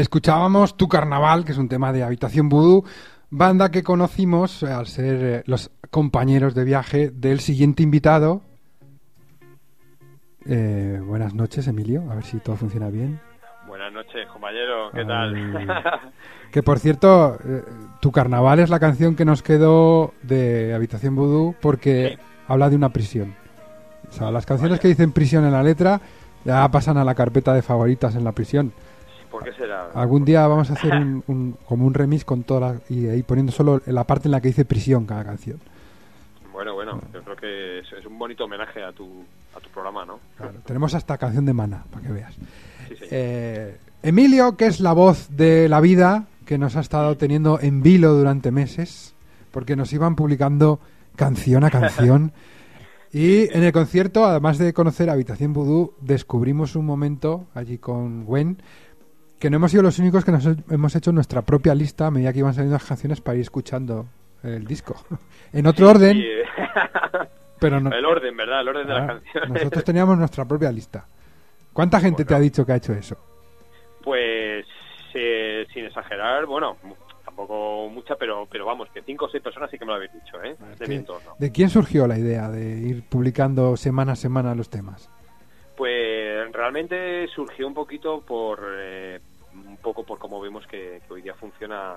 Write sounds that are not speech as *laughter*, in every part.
Escuchábamos Tu Carnaval, que es un tema de Habitación Vudú, banda que conocimos eh, al ser eh, los compañeros de viaje del siguiente invitado. Eh, buenas noches, Emilio, a ver si todo funciona bien. Buenas noches, compañero. ¿Qué Ay. tal? *laughs* Que por cierto, eh, Tu Carnaval es la canción que nos quedó de Habitación Vudú porque habla de una prisión. O sea, las canciones que dicen prisión en la letra ya pasan a la carpeta de favoritas en la prisión. ¿Por qué será? Algún día vamos a hacer un, un- como un remix con todas las- y ahí poniendo solo la parte en la que dice prisión cada canción. Bueno, bueno, yo creo que es, es un bonito homenaje a tu, a tu programa, ¿no? Claro, tenemos hasta canción de Mana, para que veas. Sí, sí. Eh, Emilio, que es la voz de la vida, que nos ha estado teniendo en vilo durante meses, porque nos iban publicando canción a canción. *laughs* Y en el concierto, además de conocer Habitación Vudú, descubrimos un momento allí con Gwen, que no hemos sido los únicos que nos he- hemos hecho nuestra propia lista a medida que iban saliendo las canciones para ir escuchando el disco. *laughs* En otro orden, Sí, eh, pero no, El orden, ¿verdad? El orden de Ah, las canciones. nosotros teníamos nuestra propia lista. ¿Cuánta gente te ha dicho que ha hecho eso? Pues, eh, sin exagerar, bueno, tampoco mucha, pero pero vamos, que cinco o seis personas sí que me lo habéis dicho, ¿eh? De mi entorno. ¿De quién surgió la idea de ir publicando semana a semana los temas? Pues realmente surgió un poquito por eh, poco por cómo vemos que, hoy día funciona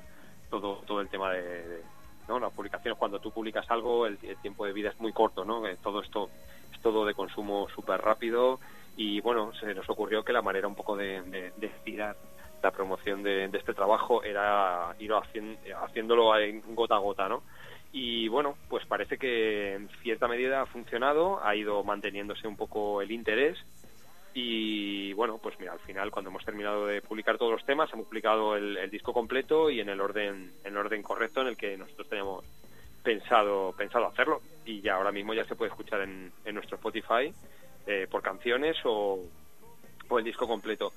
todo todo el tema de, de, ¿no? las publicaciones. Cuando tú publicas algo el, tiempo de vida es muy corto no Eh, todo esto es todo de consumo súper rápido y bueno se nos ocurrió que la manera un poco de, estirar la promoción de, de este trabajo era ir hacien- haciéndolo en gota a gota no y bueno, pues parece que en cierta medida ha funcionado, ha ido manteniéndose un poco el interés y bueno, pues mira, al final cuando hemos terminado de publicar todos los temas, hemos publicado el, disco completo y en el orden en el orden correcto en el que nosotros teníamos pensado pensado hacerlo y ya ahora mismo ya se puede escuchar en, en nuestro Spotify eh, por canciones o, o el disco completo.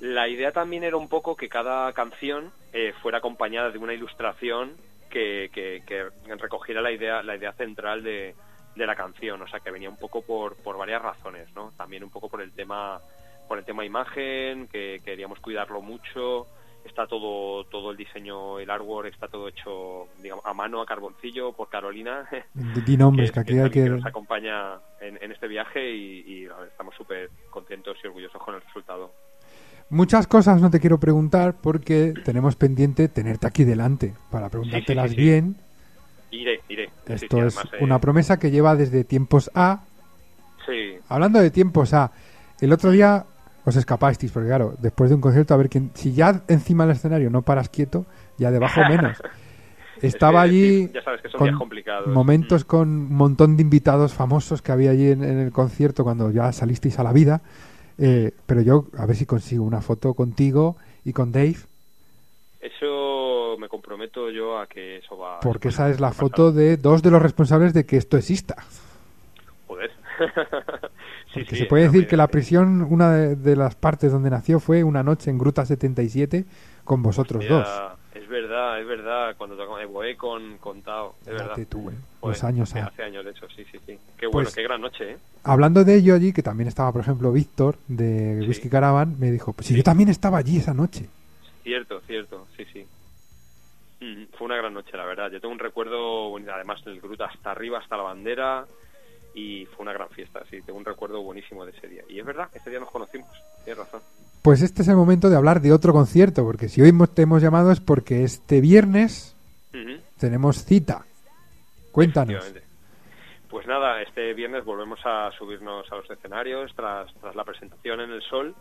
La idea también era un poco que cada canción eh, fuera acompañada de una ilustración que, que, que recogiera la idea, la idea central de, de la canción, o sea que venía un poco por, por varias razones, ¿no? También un poco por el tema, por el tema imagen, que queríamos cuidarlo mucho, está todo todo el diseño, el artwork está todo hecho digamos, a mano, a carboncillo, por Carolina, *laughs* Di nombres, que aquí hay que... nos acompaña en, en este viaje y, y, a ver, estamos súper contentos y orgullosos con el resultado. Muchas cosas no te quiero preguntar porque tenemos pendiente tenerte aquí delante para preguntártelas sí, sí. bien. Iré, iré. Esto sí, es además, eh, una promesa que lleva desde tiempos A. Sí, Hablando de tiempos A, el otro día os escapasteis, porque claro, después de un concierto, a ver quién. Si ya encima del escenario no paras quieto, ya debajo menos. *laughs* Estaba Es que, allí ya sabes que son con días complicados. momentos con un montón de invitados famosos que había allí en, en el concierto cuando ya salisteis a la vida. Eh, pero yo, a ver si consigo una foto contigo y con Dave, Eso me comprometo yo a que eso va. porque eso esa es la foto de dos de los responsables de que esto exista. Joder. *laughs* sí, Porque sí, se puede decir que la prisión, una de, de las partes donde nació fue una noche en Gruta 77 con vosotros Hostia, dos. Es verdad, es verdad. Cuando tocamos Evoe con, con Tao. Es verdad. Tú, eh, Joder, los años hace, a- hace años, de hecho, sí, sí, sí. Qué Pues- bueno, qué gran noche, ¿eh? Hablando de ello allí, que también estaba, por ejemplo, Víctor de. Whisky Caravan, me dijo, pues si yo también estaba allí esa noche. Cierto, cierto, sí, sí. Mm, Fue una gran noche, la verdad. Yo tengo un recuerdo, además el Gruta hasta arriba, hasta la bandera, y fue una gran fiesta, sí. Tengo un recuerdo buenísimo de ese día. Y es verdad, ese día nos conocimos, tienes razón. Pues este es el momento de hablar de otro concierto, porque si hoy hemos- te hemos llamado es porque este viernes tenemos cita. Cuéntanos. Pues nada, este viernes volvemos a subirnos a los escenarios tras, tras la presentación en el Sol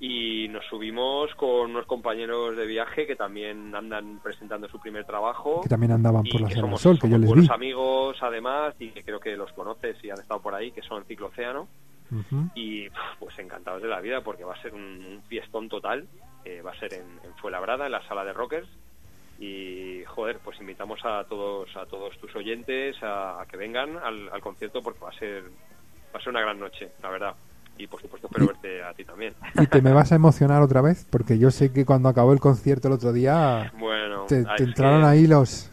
y nos subimos con unos compañeros de viaje que también andan presentando su primer trabajo. Que también andaban por la Sala del Sol, que yo les vi. buenos amigos además y que creo que los conoces y han estado por ahí, que son Cicloceano Ujú. y pues encantados de la vida porque va a ser un, un fiestón total, eh, va a ser en, en Fuenlabrada, en la sala de rockers y joder, pues invitamos a todos a todos tus oyentes a, a que vengan al, al concierto porque va a ser va a ser una gran noche, la verdad. Y por supuesto espero verte a ti también. ¿Y te me vas a *laughs* emocionar otra vez? Porque yo sé que cuando acabó el concierto el otro día bueno, te, te entraron que- ahí los...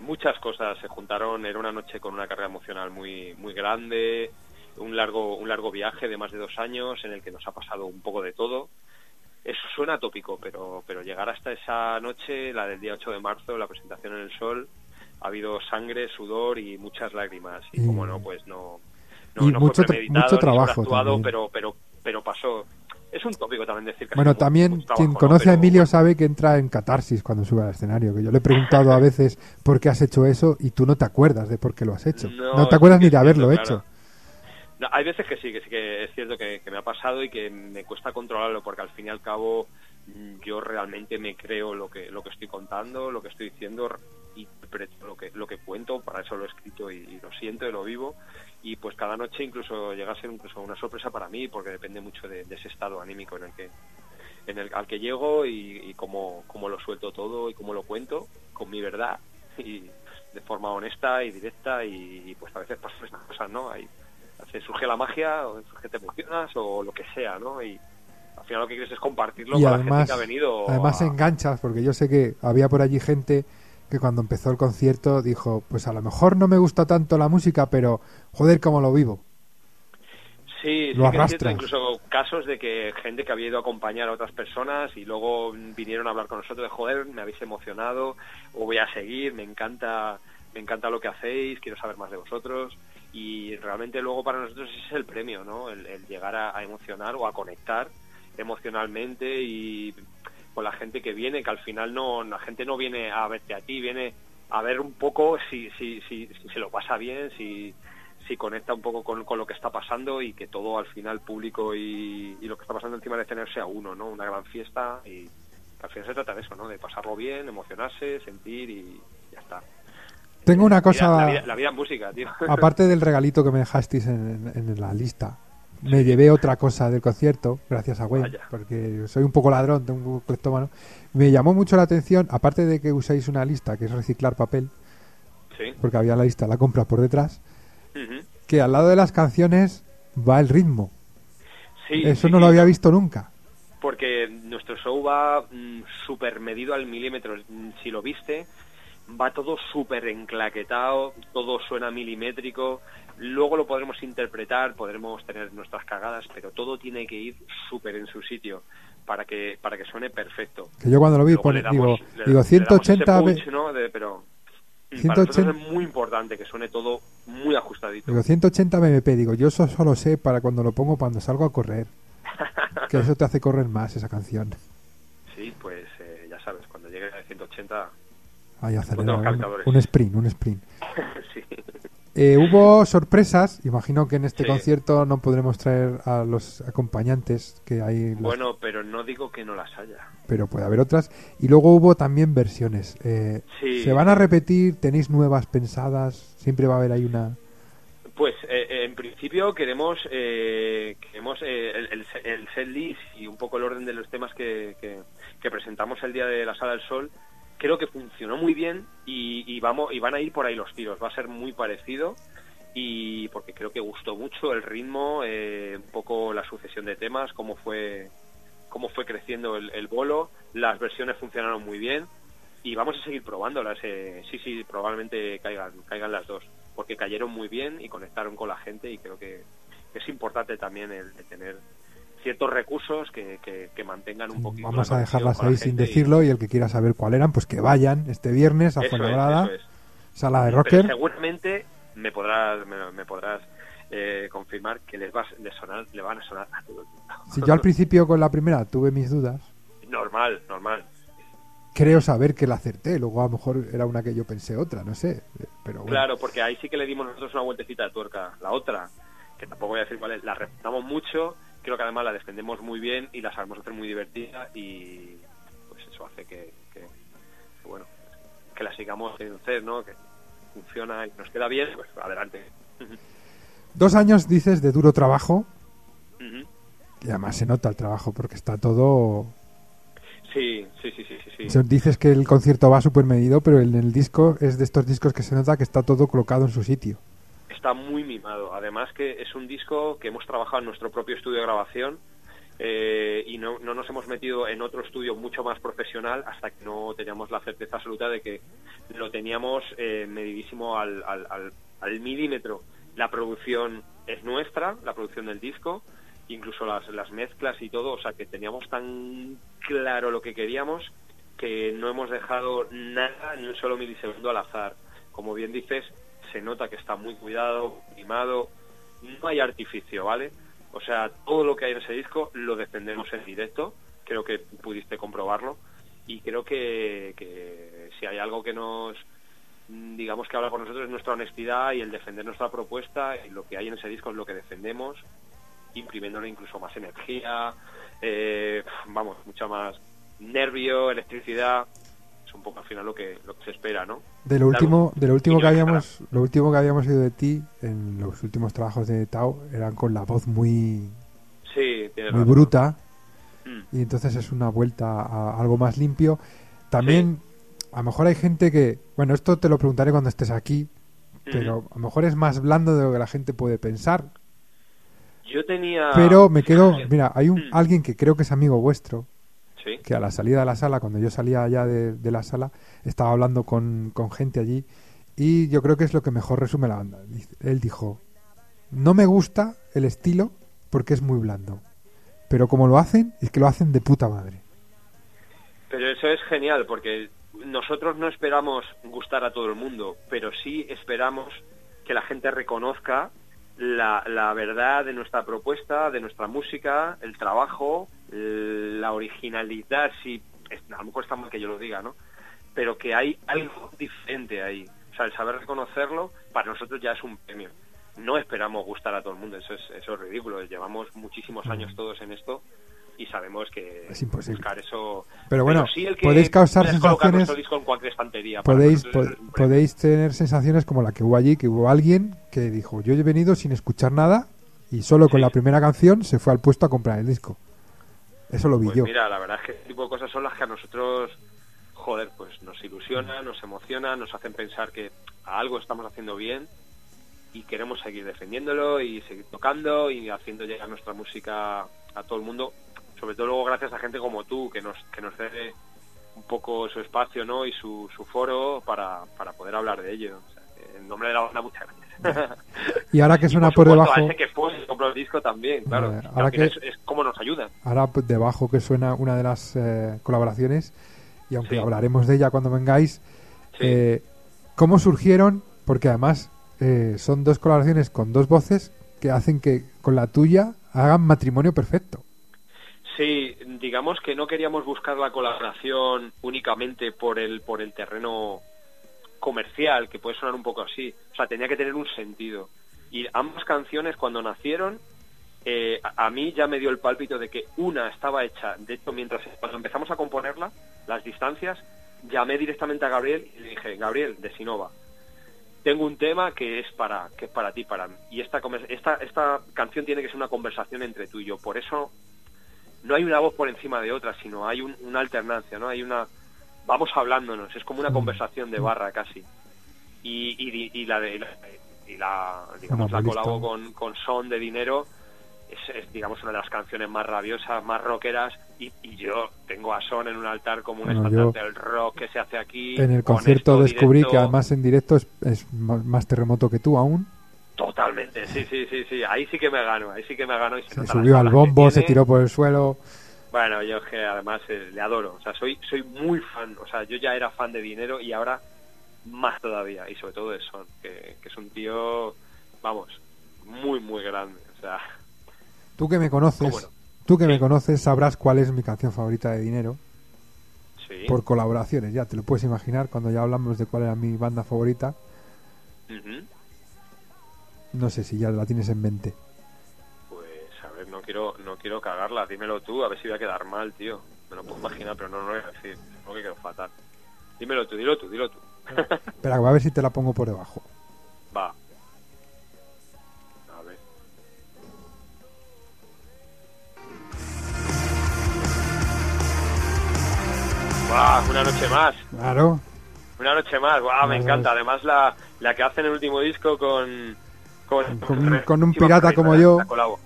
muchas cosas se juntaron era una noche con una carga emocional muy muy grande un largo un largo viaje de más de dos años en el que nos ha pasado un poco de todo eso suena tópico pero pero llegar hasta esa noche la del día 8 de marzo la presentación en el sol ha habido sangre sudor y muchas lágrimas y Y- como no pues no no, y no mucho fue mucho trabajo también. pero pero pero pasó es un tópico también decir que Bueno, también quien conoce a Emilio sabe que entra en catarsis cuando sube al escenario. Que yo le he preguntado a *laughs* veces por qué has hecho eso y tú no te acuerdas de por qué lo has hecho. No, No, te acuerdas ni de haberlo cierto, hecho. claro. No, hay veces que sí, que sí que es cierto que, que me ha pasado y que me cuesta controlarlo porque al fin y al cabo mm, yo realmente me creo lo que lo que estoy contando, lo que estoy diciendo y interpreto lo que lo que cuento, para eso lo he escrito y, y lo siento y lo vivo y pues cada noche incluso llega a ser incluso una sorpresa para mí porque depende mucho de, de ese estado anímico en el que en el al que llego y, y cómo, cómo lo suelto todo y cómo lo cuento con mi verdad y de forma honesta y directa y, y, pues a veces pasan estas cosas, ¿no? Ahí se surge la magia o surge te emocionas o lo que sea, ¿no? Y al final lo que quieres es compartirlo Y con la además, gente que ha venido. además a- enganchas, porque yo sé que había por allí gente que cuando empezó el concierto dijo, pues a lo mejor no me gusta tanto la música, pero joder, cómo lo vivo. Sí, lo sí que es cierto, incluso casos de que gente que había ido a acompañar a otras personas y luego vinieron a hablar con nosotros de joder, me habéis emocionado o voy a seguir, me encanta, me encanta lo que hacéis, quiero saber más de vosotros y realmente luego para nosotros ese es el premio, ¿no? El, el llegar a, a emocionar o a conectar emocionalmente y con la gente que viene, que al final no, la gente no viene a verte a ti, viene a ver un poco si, si, si, si se lo pasa bien, si, si conecta un poco con, con lo que está pasando y que todo al final público y, y lo que está pasando encima de tener sea uno, ¿no? Una gran fiesta y al final se trata de eso, ¿no? De pasarlo bien, emocionarse, sentir y ya está. Tengo una La vida- cosa, La vida, la vida en música, tío. aparte *laughs* del regalito que me dejasteis en, en- en la lista, me llevé otra cosa del concierto, gracias a Gwen, Vaya. porque soy un poco ladrón, tengo un poco cleptómano. Me llamó mucho la atención, aparte de que usáis una lista que es reciclar papel, Sí. porque había la lista, la compra por detrás, que al lado de las canciones va el ritmo. Sí, Eso sí, no lo había visto nunca. porque nuestro show va mm, súper medido al milímetro. Mm, Si lo viste, va todo súper enclaquetado, todo suena milimétrico, luego lo podremos interpretar, podremos tener nuestras cagadas, pero todo tiene que ir súper en su sitio para que para que suene perfecto. Que yo cuando lo vi, pone, damos- digo, le- digo le 180 damos ese B- punch, ¿no? De- pero mm, 180 para nosotros es muy importante que suene todo muy ajustadito. Digo, 180 BMP, digo, yo eso solo sé para cuando lo pongo cuando salgo a correr. *laughs* Que eso te hace correr más esa canción. Sí, pues eh, ya sabes, cuando llegue a 180, Ahí Con acelera. los Un, un sprint, un sprint. *laughs* sí. Eh, hubo sorpresas, imagino que en este Sí. concierto no podremos traer a los acompañantes que hay, los- Bueno, pero no digo que no las haya. pero puede haber otras. Y luego hubo también versiones. Eh, Sí. ¿Se van a repetir? ¿Tenéis nuevas pensadas? Siempre va a haber ahí una... Pues eh, eh, en principio queremos eh, queremos eh, el, el, el set list y un poco el orden de los temas que, que, que presentamos el día de la Sala del Sol. Creo que funcionó muy bien y, vamos y van a ir por ahí los tiros. Va a ser muy parecido y porque creo que gustó mucho el ritmo, eh, un poco la sucesión de temas, cómo fue cómo fue creciendo el, el bolo. Las versiones funcionaron muy bien y vamos a seguir probándolas. eh, sí, sí, probablemente caigan, caigan las dos, porque cayeron muy bien y conectaron con la gente y creo que es importante también el, de tener ciertos recursos que, que, que mantengan un poquito. Vamos a dejarlas ahí sin y- decirlo y el que quiera saber cuál eran, pues que vayan este viernes a es, Fuenlabrada, eso es. sala de Pero rocker. seguramente me podrás, me, me podrás eh, confirmar que les va a sonar, le van a sonar a todo el mundo. Si yo al principio con la primera tuve mis dudas, normal, normal. creo saber que la acerté. Luego a lo mejor era una que yo pensé otra, no sé. Pero bueno. Claro, porque ahí sí que le dimos nosotros una vueltecita de tuerca. La otra, que tampoco voy a decir cuál es, la respetamos mucho, creo que además la defendemos muy bien y la sabemos hacer muy divertida y pues eso hace que, que, que, bueno, que la sigamos en hacer, ¿no? Que funciona y nos queda bien, pues adelante. Dos años dices de duro trabajo Ujú. y además se nota el trabajo porque está todo... Sí, sí, sí, sí, sí. sí. Dices que el concierto va súper medido, pero en el disco es de estos discos que se nota que está todo colocado en su sitio. Está muy mimado. Además que es un disco que hemos trabajado en nuestro propio estudio de grabación eh, y no, no nos hemos metido en otro estudio mucho más profesional hasta que no teníamos la certeza absoluta de que lo teníamos eh, medidísimo al, al, al, al milímetro. La producción es nuestra, la producción del disco, incluso las, las mezclas y todo, o sea que teníamos tan claro lo que queríamos que no hemos dejado nada ni un solo milisegundo al azar. Como bien dices, se nota que está muy cuidado, mimado, no hay artificio, ¿vale? O sea, todo lo que hay en ese disco lo defendemos en directo, creo que pudiste comprobarlo, y creo que, si hay algo que nos, digamos que habla por nosotros es nuestra honestidad y el defender nuestra propuesta, y lo que hay en ese disco es lo que defendemos, imprimiéndole incluso más energía, eh, vamos, mucha más nervio, electricidad, es un poco al final lo que, lo que se espera, ¿no? De lo último, de lo último que habíamos, lo último que habíamos oído de ti en los últimos trabajos de Tao eran con la voz muy, Sí, muy razón. bruta Mm. y entonces es una vuelta a algo más limpio. También, a lo mejor hay gente que, bueno, esto te lo preguntaré cuando estés aquí, pero a lo mejor es más blando de lo que la gente puede pensar. Yo tenía... Pero me quedo, mira, hay un Mm. alguien que creo que es amigo vuestro, a la salida de la sala, cuando yo salía allá de, de la sala, estaba hablando con, con gente allí y yo creo que es lo que mejor resume la banda. Él dijo, no me gusta el estilo porque es muy blando, pero como lo hacen, es que lo hacen de puta madre. pero eso es genial porque nosotros no esperamos gustar a todo el mundo, pero sí esperamos que la gente reconozca la, la verdad de nuestra propuesta, de nuestra música, el trabajo, la originalidad, si es- a lo mejor está mal que yo lo diga, ¿no? Pero que hay algo diferente ahí. O sea, el saber reconocerlo para nosotros ya es un premio. No esperamos gustar a todo el mundo, eso es, eso es ridículo. Llevamos muchísimos años todos en esto y sabemos que Es imposible. buscar eso. Pero bueno, sí el que podéis causar sensaciones- cualquier estantería. Podéis, tener sensaciones como la que hubo allí, que hubo alguien que dijo, yo he venido sin escuchar nada y solo con la primera canción se fue al puesto a comprar el disco. Eso lo vi Pues yo. mira, la verdad es que este tipo de cosas son las que a nosotros, joder, pues nos ilusionan, nos emocionan, nos hacen pensar que a algo estamos haciendo bien y queremos seguir defendiéndolo y seguir tocando y haciendo llegar nuestra música a todo el mundo, sobre todo luego gracias a gente como tú que nos que nos cede un poco su espacio no y su, su foro para, para poder hablar de ello. O sea, en nombre de la banda, muchas gracias. Y ahora que suena por, por supuesto, debajo- a ese que fue, compró el disco también, claro. Al ahora que- es, es como nos ayudan. Ahora pues, debajo que suena una de las eh, colaboraciones y aunque Sí. hablaremos de ella cuando vengáis, Sí. eh, ¿cómo surgieron? Porque además eh, son dos colaboraciones con dos voces que hacen que con la tuya hagan matrimonio perfecto. Sí, digamos que no queríamos buscar la colaboración únicamente por el por el terreno comercial, que puede sonar un poco así. O sea, tenía que tener un sentido. Y ambas canciones, cuando nacieron, eh, a, a mí ya me dio el pálpito de que una estaba hecha. De hecho, mientras cuando empezamos a componerla, las distancias, llamé directamente a Gabriel y le dije, Gabriel, de Sinova, tengo un tema que es para que es para ti, para mí. Y esta, esta, esta canción tiene que ser una conversación entre tú y yo. Por eso no hay una voz por encima de otra, sino hay un- una alternancia, ¿no? Hay una... Vamos hablándonos, es como una conversación de barra casi. Y, y, y la de... la- y la, digamos, la colabo con, con Son de Dinero es, es, digamos, una de las canciones más rabiosas, más rockeras, y, y yo tengo a Son en un altar como un Bueno, del rock que se hace aquí. En el con concierto descubrí directo. que además en directo es, es más terremoto que tú aún. Totalmente, sí, sí, sí, sí. Ahí sí que me gano, ahí sí que me gano. Y se, Se subió al bombo, se tiró por el suelo. Bueno, yo es que además eh, le adoro. O sea, soy, soy muy fan. O sea, yo ya era fan de Dinero y ahora más todavía. Y sobre todo de Son, que, que es un tío, vamos, muy, muy grande. O sea, Tú que me conoces, tú que me conoces sabrás cuál es mi canción favorita de dinero. sí. Por colaboraciones, ya te lo puedes imaginar cuando ya hablamos de cuál era mi banda favorita. No sé si ya la tienes en mente. No quiero, no quiero cagarla. Dímelo tú, a ver si voy a quedar mal, tío. Me lo puedo imaginar, pero no, no lo voy a decir. Supongo que quedo fatal. Dímelo tú, dilo tú, dilo tú. Espera, *laughs* a ver si te la pongo por debajo. Va. A ver. ¡Guau! Una noche más. Claro. Una noche más. ¡Guau! Me encanta. Además, la, la que hacen el último disco con. Con, Con un- con un pirata como yo. la colabo.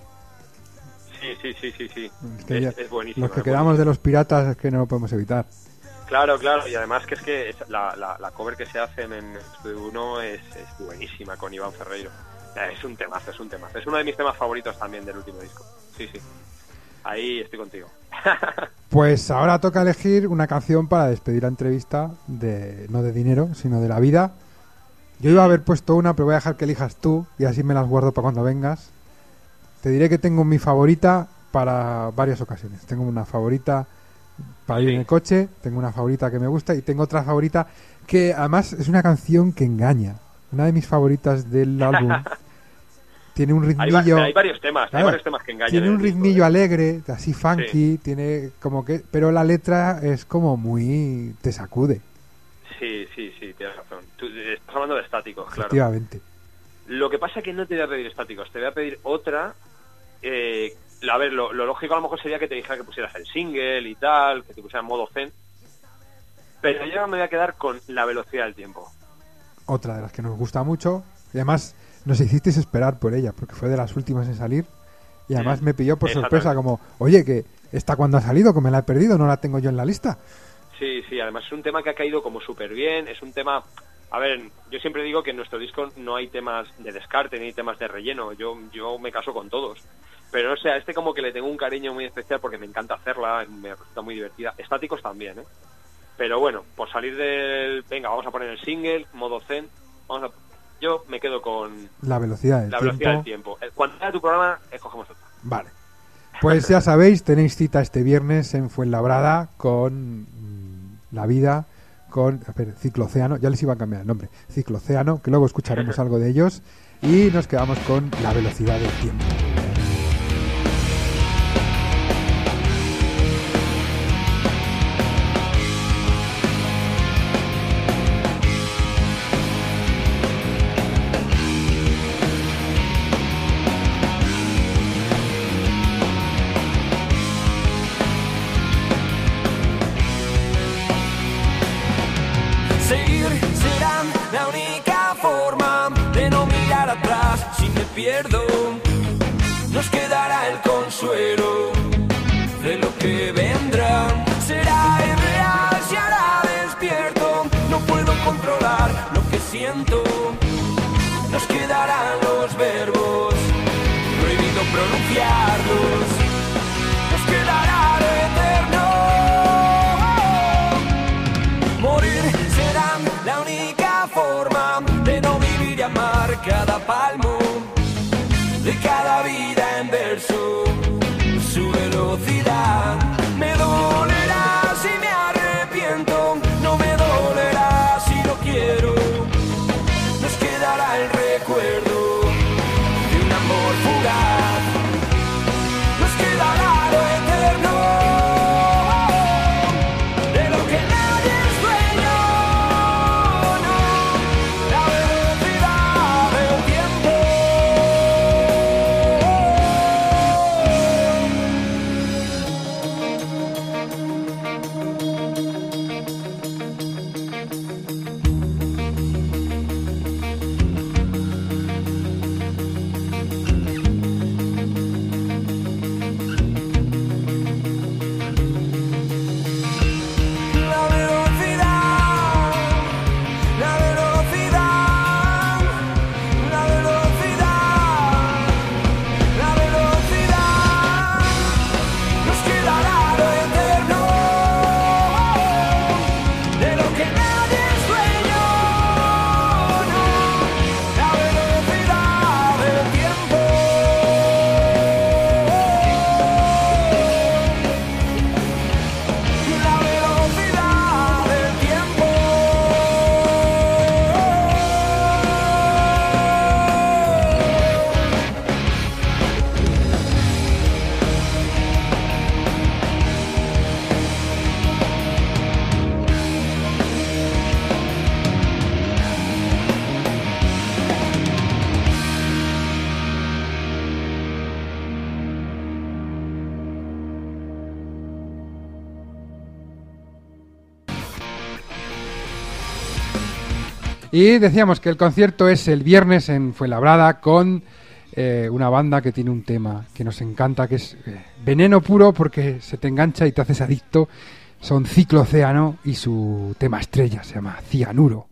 Sí, sí, sí, sí, sí. Es que Es, ya- es buenísimo. los que quedamos de los piratas es que no lo podemos evitar. Claro, claro, y además que es que la, la, la cover que se hacen en Estudio 1 es, es buenísima con Iván Ferreiro. Es un temazo, es un temazo. Es uno de mis temas favoritos también del último disco. Sí, sí. Ahí estoy contigo. *laughs* Pues ahora toca elegir una canción para despedir la entrevista de no de dinero, sino de la vida. Yo iba a haber puesto una, pero voy a dejar que elijas tú y así me las guardo para cuando vengas. Te diré que tengo mi favorita para varias ocasiones. Tengo una favorita para ir Sí. en el coche, tengo una favorita que me gusta y tengo otra favorita que además es una canción que engaña. Una de mis favoritas del *laughs* álbum. Tiene un ritmillo. hay varios temas, Claro, hay varios temas que engañan. Tiene en un disco, ritmillo ¿eh? alegre, así funky, tiene como que, pero la letra es como muy te sacude, Sí, sí, sí, tienes razón. Tú eh, estás hablando de estáticos, claro. efectivamente. Lo que pasa es que no te voy a pedir estáticos, te voy a pedir otra. Eh, a ver, lo, lo lógico a lo mejor sería que te dijera que pusieras el single y tal, que te pusieras modo zen. Pero yo me voy a quedar con la velocidad del tiempo. Otra de las que nos gusta mucho y además nos hicisteis esperar por ella porque fue de las últimas en salir y además me pilló por sorpresa como, oye que esta cuando ha salido, que me la he perdido, no la tengo yo en la lista. Sí, sí, además es un tema que ha caído como súper bien, es un tema... A ver, yo siempre digo que en nuestro disco no hay temas de descarte ni temas de relleno, yo, yo me caso con todos. Pero no sé, a este como que le tengo un cariño muy especial porque me encanta hacerla, me resulta muy divertida. Estáticos también, ¿eh? Pero bueno, por salir del... Venga, vamos a poner el single, modo zen, vamos a... Yo me quedo con La velocidad del la tiempo. velocidad del tiempo. Cuando sea tu programa, escogemos otra. Vale. Pues ya sabéis, tenéis cita este viernes en Fuenlabrada con mm, La Vida, con ver, Ciclocéano, ya les iba a cambiar el nombre, Ciclocéano, que luego escucharemos *laughs* algo de ellos, y nos quedamos con La Velocidad del Tiempo. palma. Y decíamos que el concierto es el viernes en Fuenlabrada con eh, una banda que tiene un tema que nos encanta, que es eh, veneno puro porque se te engancha y te haces adicto. Son Ciclo Océano y su tema estrella se llama Cianuro.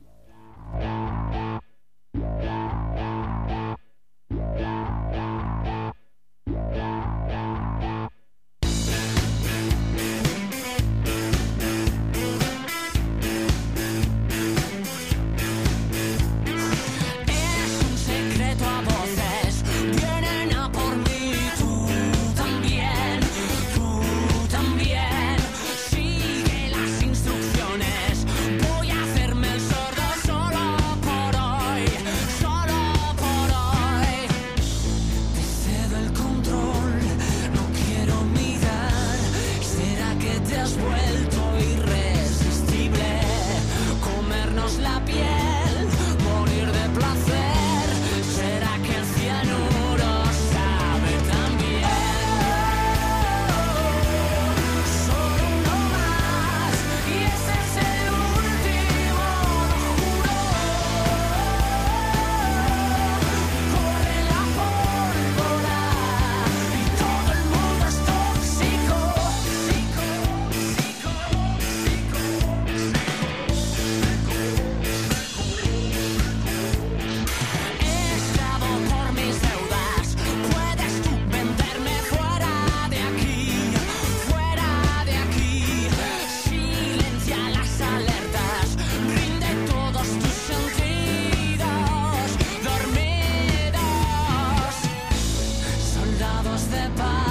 their bodies.